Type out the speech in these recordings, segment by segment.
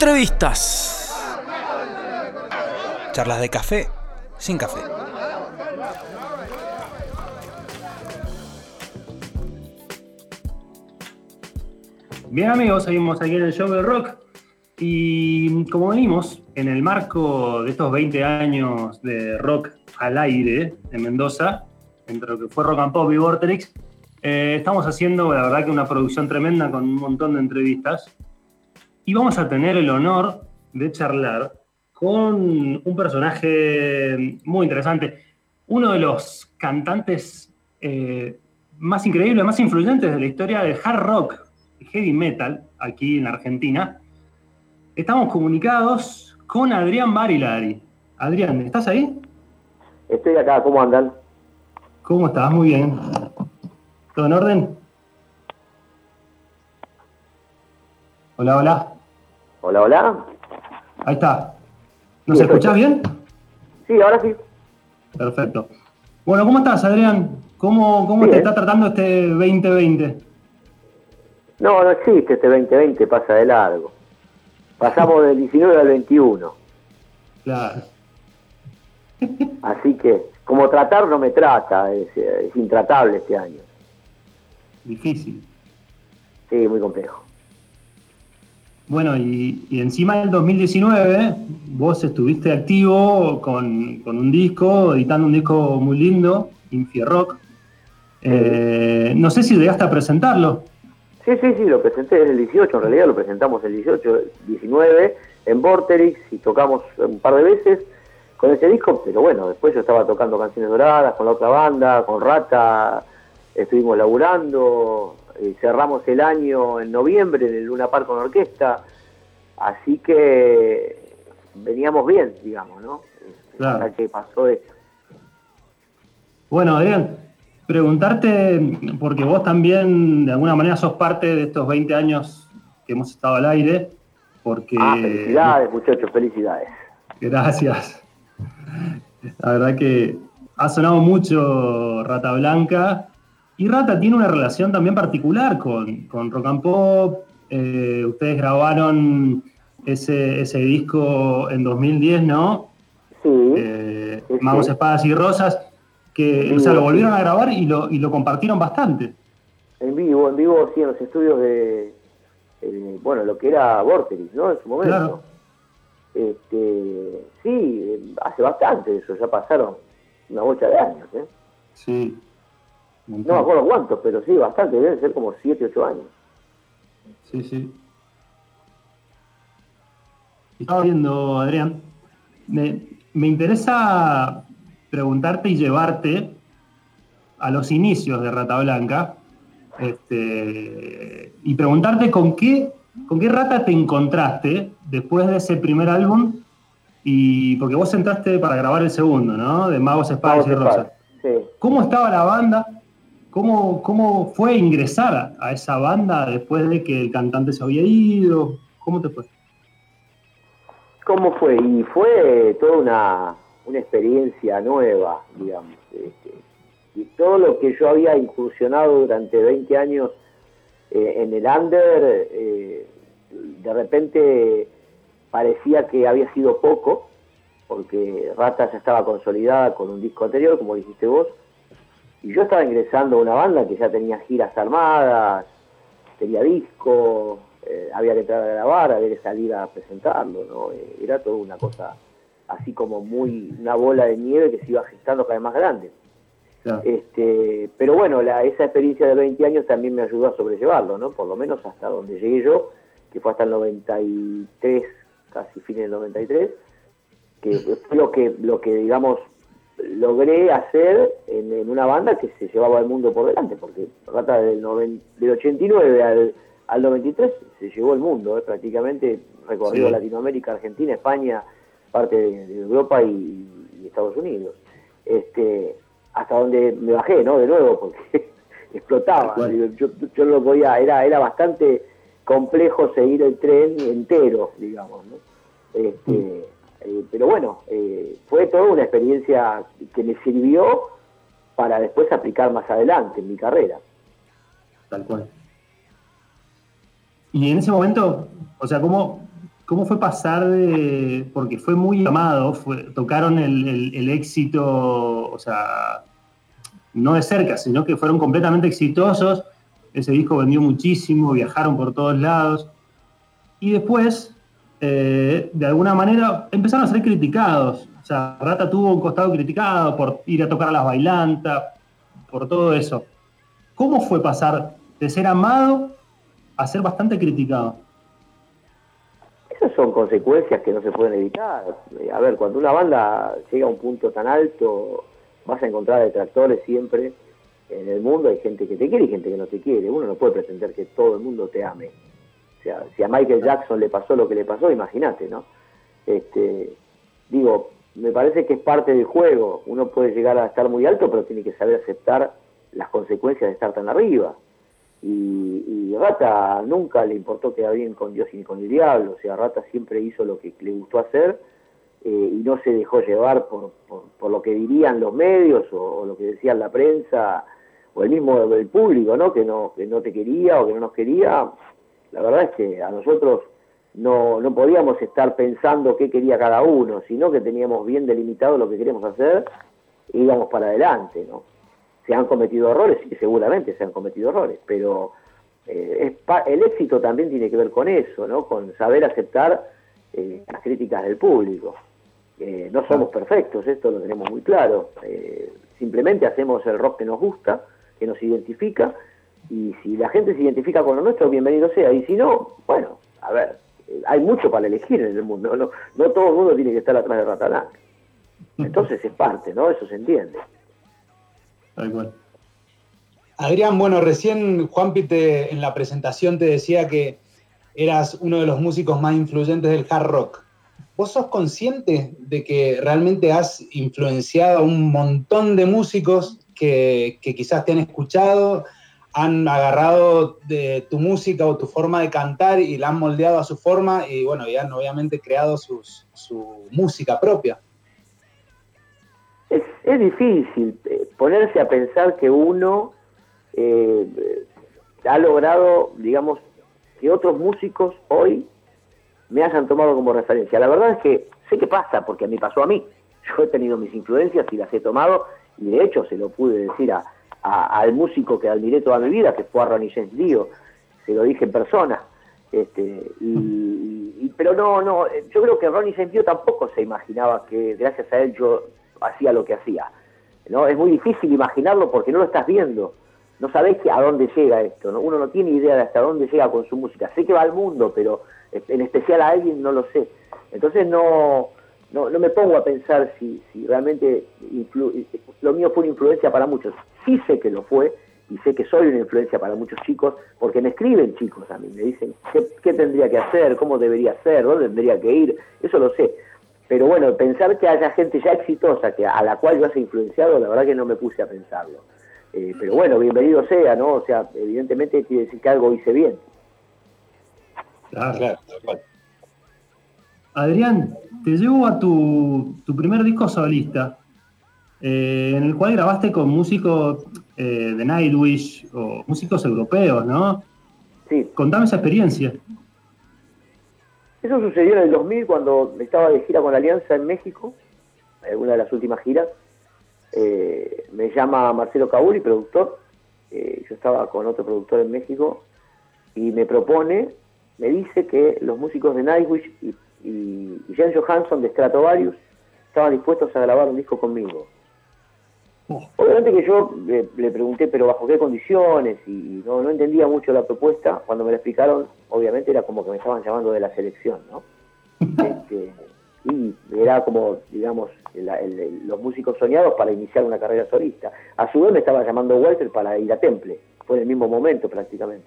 Entrevistas. Charlas de café sin café. Bien amigos, seguimos aquí en el show del rock y como venimos en el marco de estos 20 años de rock al aire en Mendoza, entre lo que fue Rock and Pop y Vorterix, eh, estamos haciendo la verdad que una producción tremenda con un montón de entrevistas y vamos a tener el honor de charlar con un personaje muy interesante, uno de los cantantes eh, más increíbles, más influyentes de la historia del hard rock heavy metal aquí en Argentina. Estamos comunicados con Adrián Barilari. Adrián, ¿estás ahí? Estoy acá, ¿cómo andan? ¿Cómo estás? Muy bien. ¿Todo en orden? Hola, hola. Hola, hola. Ahí está. ¿Nos escuchás bien? Sí, ahora sí. Perfecto. Bueno, ¿cómo estás, Adrián? ¿Cómo, cómo te está tratando este 2020? No, no existe este 2020, pasa de largo. Pasamos del 19 al 21. Claro. Así que, como tratar no me trata, es, intratable este año. Difícil. Sí, muy complejo. Bueno, y, encima del 2019, vos estuviste activo con, un disco, editando un disco muy lindo, Infierrock. Eh, no sé si llegaste a presentarlo. Sí, sí, sí, lo presenté en el 18, en realidad lo presentamos el 18, 19 en Vorterix y tocamos un par de veces con ese disco, pero bueno, después yo estaba tocando canciones doradas con la otra banda, con Rata, estuvimos laburando, eh, cerramos el año en noviembre en el Luna Park con orquesta, así que veníamos bien, digamos, ¿no? Claro. que pasó eso. Bueno, Adrián, preguntarte, porque vos también de alguna manera sos parte de estos 20 años que hemos estado al aire, porque... Ah, felicidades muchachos, felicidades. Gracias. La verdad que ha sonado mucho Rata Blanca y Rata tiene una relación también particular con, con Rock and Pop. Eh, ustedes grabaron ese, ese, disco en 2010, ¿no? Sí. Eh, Magos, Espadas y Rosas que o sea, lo volvieron a grabar y lo, y lo compartieron bastante. En vivo, en vivo, sí, en los estudios de, bueno, lo que era Vorterix, ¿no? En su momento. Claro. Este, sí, hace bastante eso, ya pasaron una bocha de años, ¿eh? Sí. No me acuerdo cuántos, pero sí, bastante, deben ser como 7, 8 años. Sí, sí. Estaba viendo, Adrián, me, me interesa preguntarte y llevarte a los inicios de Rata Blanca este, y preguntarte con qué, con qué rata te encontraste después de ese primer álbum y porque vos entraste para grabar el segundo, ¿no? De Magos, Espadas y Rosas. ¿Cómo estaba la banda? ¿Cómo, ¿Cómo fue ingresar a esa banda después de que el cantante se había ido? ¿Cómo te fue? ¿Cómo fue? Y fue toda una, una experiencia nueva, digamos. Este, y todo lo que yo había incursionado durante 20 años eh, en el under, eh, de repente parecía que había sido poco, porque Rata ya estaba consolidada con un disco anterior, como dijiste vos, y yo estaba ingresando a una banda que ya tenía giras armadas, tenía disco, eh, había que entrar a grabar, había que salir a presentarlo, ¿no? era toda una cosa así como muy una bola de nieve que se iba gestando cada vez más grande. Este, pero bueno, la, esa experiencia de 20 años también me ayudó a sobrellevarlo, ¿no? Por lo menos hasta donde llegué yo, que fue hasta el 93, casi fin del 93, que fue lo que, lo que digamos, logré hacer en, una banda que se llevaba el mundo por delante, porque trata del, del 89 al, al 93 se llevó el mundo, ¿eh? prácticamente recorrido Latinoamérica, Argentina, España, parte de, Europa y, Estados Unidos. Este, hasta donde me bajé, ¿no? De nuevo, porque explotaba. Yo, yo no podía, era, era bastante complejo seguir el tren entero, digamos, ¿no? Este, mm. Pero bueno, eh, fue toda una experiencia que me sirvió para después aplicar más adelante en mi carrera. Tal cual. Y en ese momento, o sea, ¿cómo, ¿Cómo fue pasar de.? Porque fue muy amado, tocaron el, éxito, o sea, no de cerca, sino que fueron completamente exitosos. Ese disco vendió muchísimo, viajaron por todos lados. Y después, eh, de alguna manera, empezaron a ser criticados. O sea, Rata tuvo un costado criticado por ir a tocar a las bailantas, por todo eso. ¿Cómo fue pasar de ser amado a ser bastante criticado? Esas son consecuencias que no se pueden evitar. Eh, a ver, cuando una banda llega a un punto tan alto, vas a encontrar detractores siempre. En el mundo hay gente que te quiere y gente que no te quiere. Uno no puede pretender que todo el mundo te ame. O sea, si a Michael Jackson le pasó lo que le pasó, imagínate, ¿no? Este, digo, me parece que es parte del juego. Uno puede llegar a estar muy alto, pero tiene que saber aceptar las consecuencias de estar tan arriba. Y, Rata nunca le importó quedar bien con Dios y con el diablo, o sea, Rata siempre hizo lo que le gustó hacer eh, y no se dejó llevar por, por, lo que dirían los medios o, lo que decía la prensa o el mismo el público, ¿no? Que, no, que no te quería o que no nos quería. La verdad es que a nosotros no, no podíamos estar pensando qué quería cada uno, sino que teníamos bien delimitado lo que queríamos hacer e íbamos para adelante, ¿no? se han cometido errores, y seguramente se han cometido errores, pero eh, el éxito también tiene que ver con eso, ¿no? con saber aceptar eh, las críticas del público. Eh, no somos perfectos, esto lo tenemos muy claro. simplemente hacemos el rock que nos gusta, que nos identifica, y si la gente se identifica con lo nuestro, bienvenido sea. Y si no, bueno, a ver, hay mucho para elegir en el mundo, no, no todo el mundo tiene que estar atrás de Ratalán. Entonces es parte, ¿no? Eso se entiende. Adrián, bueno, recién Juanpi te, en la presentación te decía que eras uno de los músicos más influyentes del hard rock. ¿Vos sos consciente de que realmente has influenciado a un montón de músicos que, quizás te han escuchado, han agarrado de tu música o tu forma de cantar y la han moldeado a su forma y bueno, ya han obviamente creado su música propia? es, difícil eh, ponerse a pensar que uno eh, ha logrado, digamos, que otros músicos hoy me hayan tomado como referencia. La verdad es que sé qué pasa, porque a mí pasó a mí. Yo he tenido mis influencias y las he tomado, y de hecho se lo pude decir a, al músico que admiré toda mi vida, que fue a Ronnie James Dio, se lo dije en persona. Este, y, pero no, no, yo creo que Ronnie James Dio tampoco se imaginaba que gracias a él yo hacía lo que hacía. ¿no? Es muy difícil imaginarlo porque no lo estás viendo. No sabés a dónde llega esto. ¿no? Uno no tiene idea de hasta dónde llega con su música. Sé que va al mundo, pero en especial a alguien no lo sé. Entonces no, no, no me pongo a pensar si, si realmente lo mío fue una influencia para muchos. Sí sé que lo fue y sé que soy una influencia para muchos chicos porque me escriben chicos a mí, me dicen qué, qué tendría que hacer, cómo debería ser, dónde tendría que ir. Eso lo sé. Pero bueno, pensar que haya gente ya exitosa que a la cual yo haya influenciado, la verdad que no me puse a pensarlo. Eh, pero bueno, bienvenido sea, ¿no? O sea, evidentemente quiere decir que algo hice bien. Claro, claro. Adrián, te llevo a tu, primer disco solista, eh, en el cual grabaste con músicos eh, de Nightwish o músicos europeos, ¿no? Sí. Contame esa experiencia. Eso sucedió en el 2000 cuando estaba de gira con la Alianza en México, en una de las últimas giras. Eh, me llama Marcelo Cabuli, productor. Eh, yo estaba con otro productor en México y me propone, me dice que los músicos de Nightwish y, y, Jan Johansson de Stratovarius estaban dispuestos a grabar un disco conmigo. Obviamente que yo le, pregunté, pero bajo qué condiciones, y, no, no entendía mucho la propuesta. Cuando me la explicaron, obviamente era como que me estaban llamando de la selección, ¿no? Este, y era como, digamos, los músicos soñados para iniciar una carrera solista. A su vez me estaba llamando Walter para ir a Temple, fue en el mismo momento prácticamente.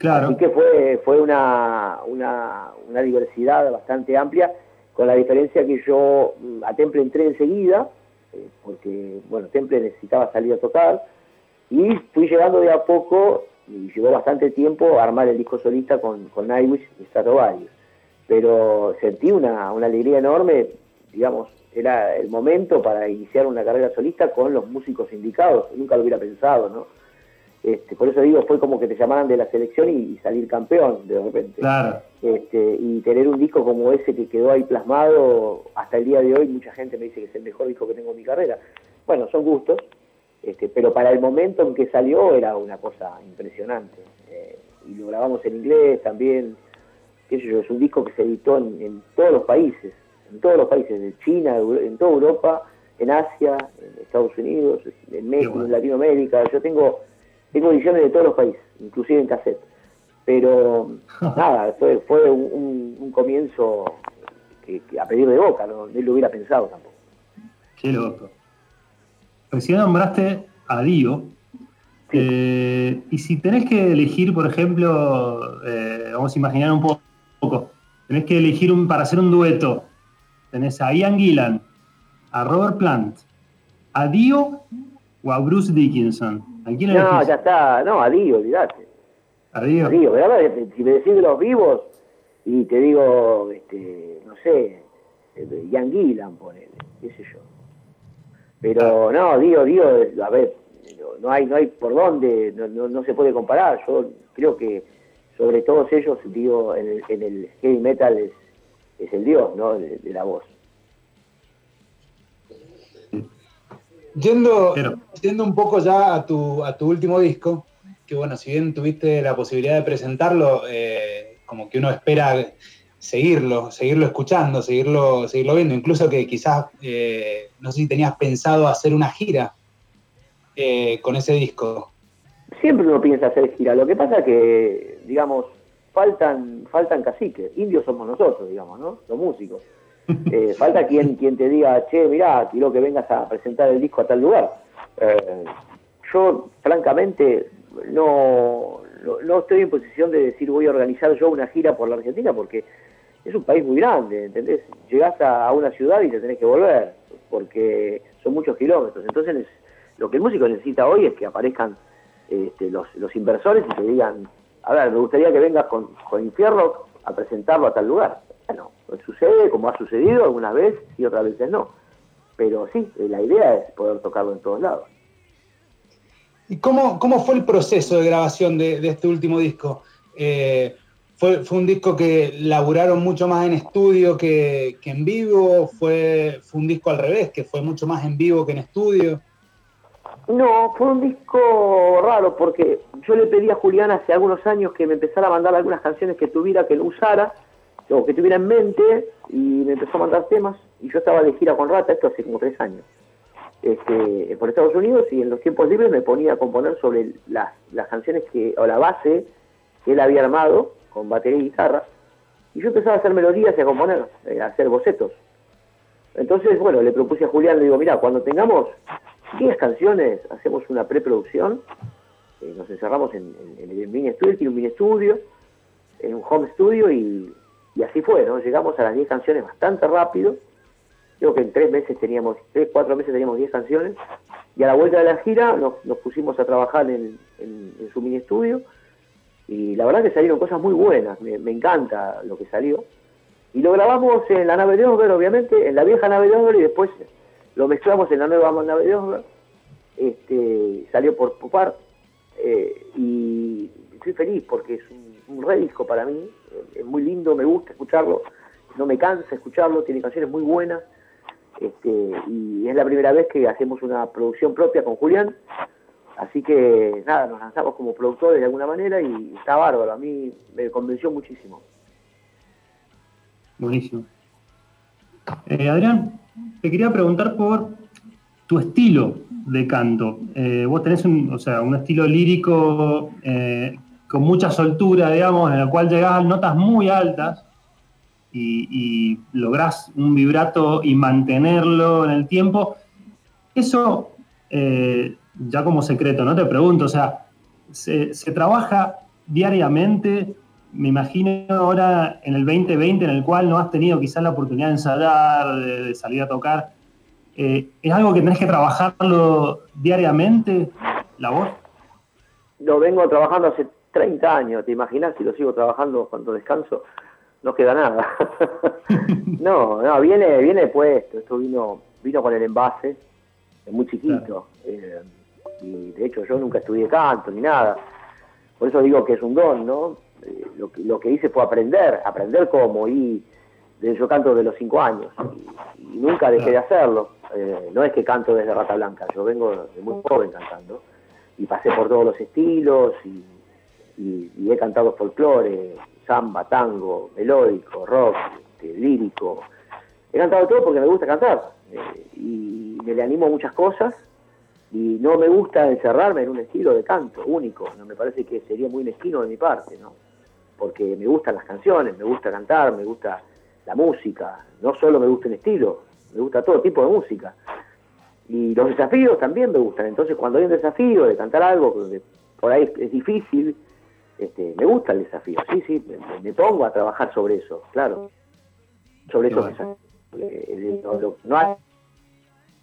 Claro. Así que fue, fue una, una, diversidad bastante amplia, con la diferencia que yo mm, a Temple entré enseguida, eh, porque, bueno, Temple necesitaba salir a tocar, y fui llegando de a poco, y llevó bastante tiempo, a armar el disco solista con, con Nightwish y Stratovarius. Pero sentí una, una alegría enorme, digamos, era el momento para iniciar una carrera solista con los músicos indicados, nunca lo hubiera pensado, ¿no? Este, por eso digo, fue como que te llamaran de la selección y, salir campeón de repente. Claro. Este, y tener un disco como ese que quedó ahí plasmado hasta el día de hoy, mucha gente me dice que es el mejor disco que tengo en mi carrera. Bueno, son gustos, este, pero para el momento en que salió era una cosa impresionante. Eh, y lo grabamos en inglés también, qué sé yo, es un disco que se editó en, todos los países, en todos los países, de China, en toda Europa, en Asia, en Estados Unidos, en México, en Latinoamérica. Yo tengo, tengo ediciones de todos los países, inclusive en cassette. Pero nada, fue, fue un, comienzo que, a pedir de boca, no, lo hubiera pensado tampoco. Qué loco. Recién nombraste a Dio. Eh, y si tenés que elegir, por ejemplo, eh, vamos a imaginar un poco, tenés que elegir un, para hacer un dueto, tenés a Ian Gillan, a Robert Plant, a Dio o a Bruce Dickinson. ¿A quién no, ya está, no, a Dio, olvidate. A Dio. A Dio, ¿verdad? Si me decís de los vivos, y te digo, este, no sé, Ian Gillan, ponele, qué sé yo. Pero no, Dio, Dio, a ver, no hay, no hay por dónde, no, no, se puede comparar. Yo creo que sobre todos ellos, Dio en el, en el heavy metal es, es el dios, ¿no? de la voz. Yendo, un poco ya a tu, a tu último disco, que bueno, si bien tuviste la posibilidad de presentarlo, eh, como que uno espera seguirlo, seguirlo escuchando, seguirlo, seguirlo viendo, incluso que quizás, eh, no sé si tenías pensado hacer una gira eh, con ese disco. Siempre uno piensa hacer gira, lo que pasa que, digamos, faltan, faltan caciques, indios somos nosotros, digamos, ¿no? Los músicos. Eh, falta quien, quien te diga, che, mirá, quiero que vengas a presentar el disco a tal lugar. Eh, yo, francamente, no, no, estoy en posición de decir voy a organizar yo una gira por la Argentina porque es un país muy grande, ¿entendés? Llegás a, una ciudad y te tenés que volver porque son muchos kilómetros. Entonces, lo que el músico necesita hoy es que aparezcan este, los, inversores y te digan, a ver, me gustaría que vengas con, con Infierno a presentarlo a tal lugar. Bueno, pues sucede como ha sucedido algunas veces y otras veces no. Pero sí, la idea es poder tocarlo en todos lados. ¿Y cómo, cómo fue el proceso de grabación de, este último disco? Eh, fue, ¿Fue un disco que laburaron mucho más en estudio que, en vivo? ¿Fue, ¿Fue un disco al revés, que fue mucho más en vivo que en estudio? No, fue un disco raro porque yo le pedí a Julián hace algunos años que me empezara a mandar algunas canciones que tuviera, que lo usara, o que tuviera en mente y me empezó a mandar temas y yo estaba de gira con Rata, esto hace como tres años, este, por Estados Unidos y en los tiempos libres me ponía a componer sobre las, las canciones que, o la base que él había armado con batería y guitarra y yo empezaba a hacer melodías y a componer, eh, a hacer bocetos. Entonces, bueno, le propuse a Julián, le digo, mira, cuando tengamos 10 canciones, hacemos una preproducción, eh, nos encerramos en, el mini estudio, tiene un mini estudio, en un home studio y y así fue, ¿no? Llegamos a las 10 canciones bastante rápido. Creo que en tres meses teníamos, tres, cuatro meses teníamos 10 canciones. Y a la vuelta de la gira nos, pusimos a trabajar en, su mini estudio. Y la verdad que salieron cosas muy buenas. Me, encanta lo que salió. Y lo grabamos en la nave de Osber, obviamente, en la vieja nave de Osber, y después lo mezclamos en la nueva nave de Osber. Este, salió por Popar. Eh, y estoy feliz porque es un, un redisco para mí es muy lindo, me gusta escucharlo, no me cansa escucharlo, tiene canciones muy buenas. Este, y es la primera vez que hacemos una producción propia con Julián. Así que nada, nos lanzamos como productores de alguna manera y está bárbaro. A mí me convenció muchísimo. Buenísimo. Eh, Adrián, te quería preguntar por tu estilo de canto. Eh, vos tenés un, o sea, un estilo lírico eh, con mucha soltura, digamos, en el cual llegas a notas muy altas y, lográs un vibrato y mantenerlo en el tiempo. Eso, eh, ya como secreto, ¿no? Te pregunto, o sea, se, trabaja diariamente, me imagino ahora en el 2020, en el cual no has tenido quizás la oportunidad de ensayar, de, salir a tocar. Eh, ¿Es algo que tenés que trabajarlo diariamente, la voz? Lo vengo trabajando hace 30 años, ¿te imaginas si lo sigo trabajando cuando descanso? No queda nada. no, no, viene, viene puesto, esto vino, vino con el envase, es muy chiquito, eh, y de hecho yo nunca estudié canto ni nada, por eso digo que es un don, ¿no? eh, lo, que, lo que hice fue aprender, aprender cómo, y yo canto de los cinco años, y, nunca dejé de hacerlo. Eh, no es que canto desde Rata Blanca, yo vengo de muy joven cantando, y pasé por todos los estilos, y, he cantado folclore, samba, tango, melódico, rock, este, lírico. He cantado todo porque me gusta cantar, eh, y me le animo a muchas cosas, y no me gusta encerrarme en un estilo de canto único, no me parece que sería muy mezquino de mi parte, ¿no? Porque me gustan las canciones, me gusta cantar, me gusta la música, no solo me gusta el estilo, me gusta todo tipo de música. Y los desafíos también me gustan, entonces cuando hay un desafío de cantar algo, por ahí es difícil, este, me gusta el desafío, sí, sí, me, pongo a trabajar sobre eso, claro, sobre eso. Eh, no hay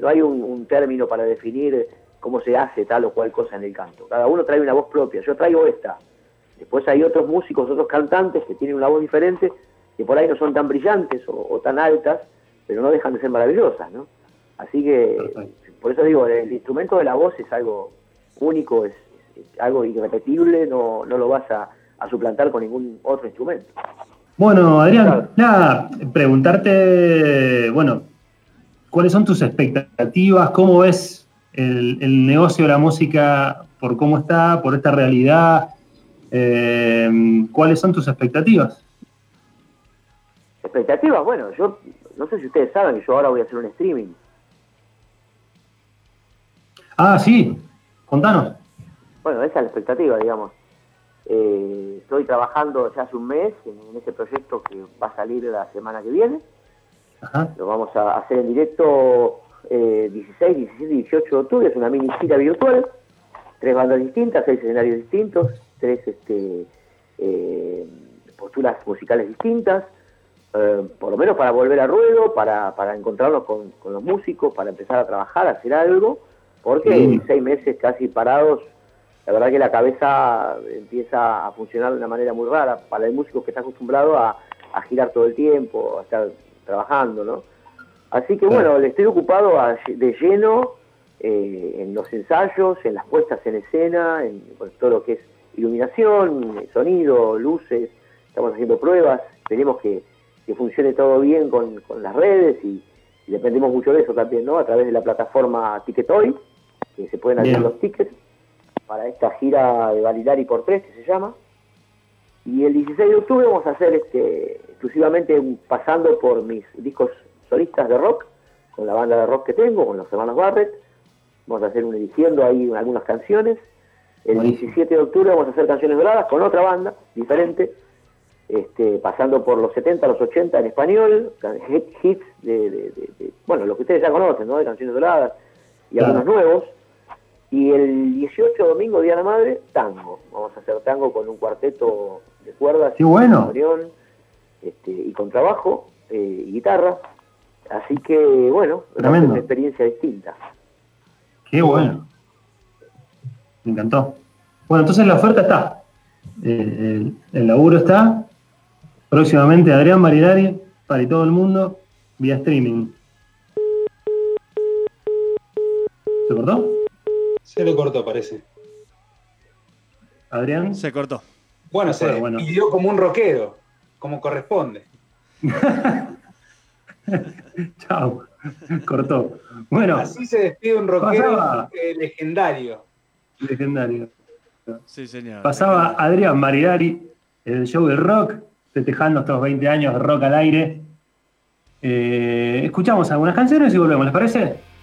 no hay un, término para definir cómo se hace tal o cual cosa en el canto. Cada uno trae una voz propia. Yo traigo esta. Después hay otros músicos, otros cantantes que tienen una voz diferente, que por ahí no son tan brillantes o, tan altas, pero no dejan de ser maravillosas, ¿no? Así que, por eso digo, el instrumento de la voz es algo único, es, algo irrepetible, no, no lo vas a, suplantar con ningún otro instrumento. Bueno, Adrián, nada, preguntarte, bueno, ¿Cuáles son tus expectativas? ¿Cómo ves el, negocio de la música por cómo está, por esta realidad? Eh, ¿Cuáles son tus expectativas? Expectativas, bueno, yo no sé si ustedes saben que yo ahora voy a hacer un streaming. Ah, sí, contanos. Bueno, esa es la expectativa, digamos. Eh, estoy trabajando ya hace un mes en, este proyecto que va a salir la semana que viene. Lo vamos a hacer en directo eh, 16, 17 y 18 de octubre. Es una mini gira virtual. Tres bandas distintas, seis escenarios distintos, tres este, eh, posturas musicales distintas. Eh, por lo menos para volver a ruedo, para, para encontrarnos con, los músicos, para empezar a trabajar, a hacer algo. Porque seis meses casi parados, la verdad que la cabeza empieza a funcionar de una manera muy rara para el músico que está acostumbrado a, a girar todo el tiempo, a estar trabajando, ¿no? Así que bueno, le estoy ocupado de lleno eh, en los ensayos, en las puestas en escena, en todo lo que es iluminación, sonido, luces, estamos haciendo pruebas, tenemos que, que funcione todo bien con, las redes y, dependemos mucho de eso también, ¿no? A través de la plataforma Ticketoy, que se pueden hacer los tickets para esta gira de Validari por tres que se llama. Y el 16 de octubre vamos a hacer este exclusivamente pasando por mis discos solistas de rock, con la banda de rock que tengo, con los hermanos Barrett. Vamos a hacer un edición ahí algunas canciones. El 17 de octubre vamos a hacer canciones doradas con otra banda diferente, este, pasando por los 70, los 80 en español, hits de, bueno, lo que ustedes ya conocen, ¿no? De canciones doradas y algunos nuevos. Y el 18 domingo, Día de la Madre, tango. Vamos a hacer tango con un cuarteto de cuerdas. ¡Qué bueno! este, y con trabajo eh, y guitarra. Así que, bueno, es una experiencia distinta. Qué bueno. Me encantó. Bueno, entonces la oferta está. El, laburo está. Próximamente Adrián Marinari para todo el mundo vía streaming. ¿Se cortó? Se le cortó, parece. Adrián. Se cortó. Bueno, se bueno. pidió como un rockero como corresponde. Chao, cortó. Bueno, así se despide un rockero legendario. Legendario. Sí, señor. Pasaba Adrián Maridari en el show del rock, festejando estos 20 años de rock al aire. Eh, escuchamos algunas canciones y volvemos, ¿les parece?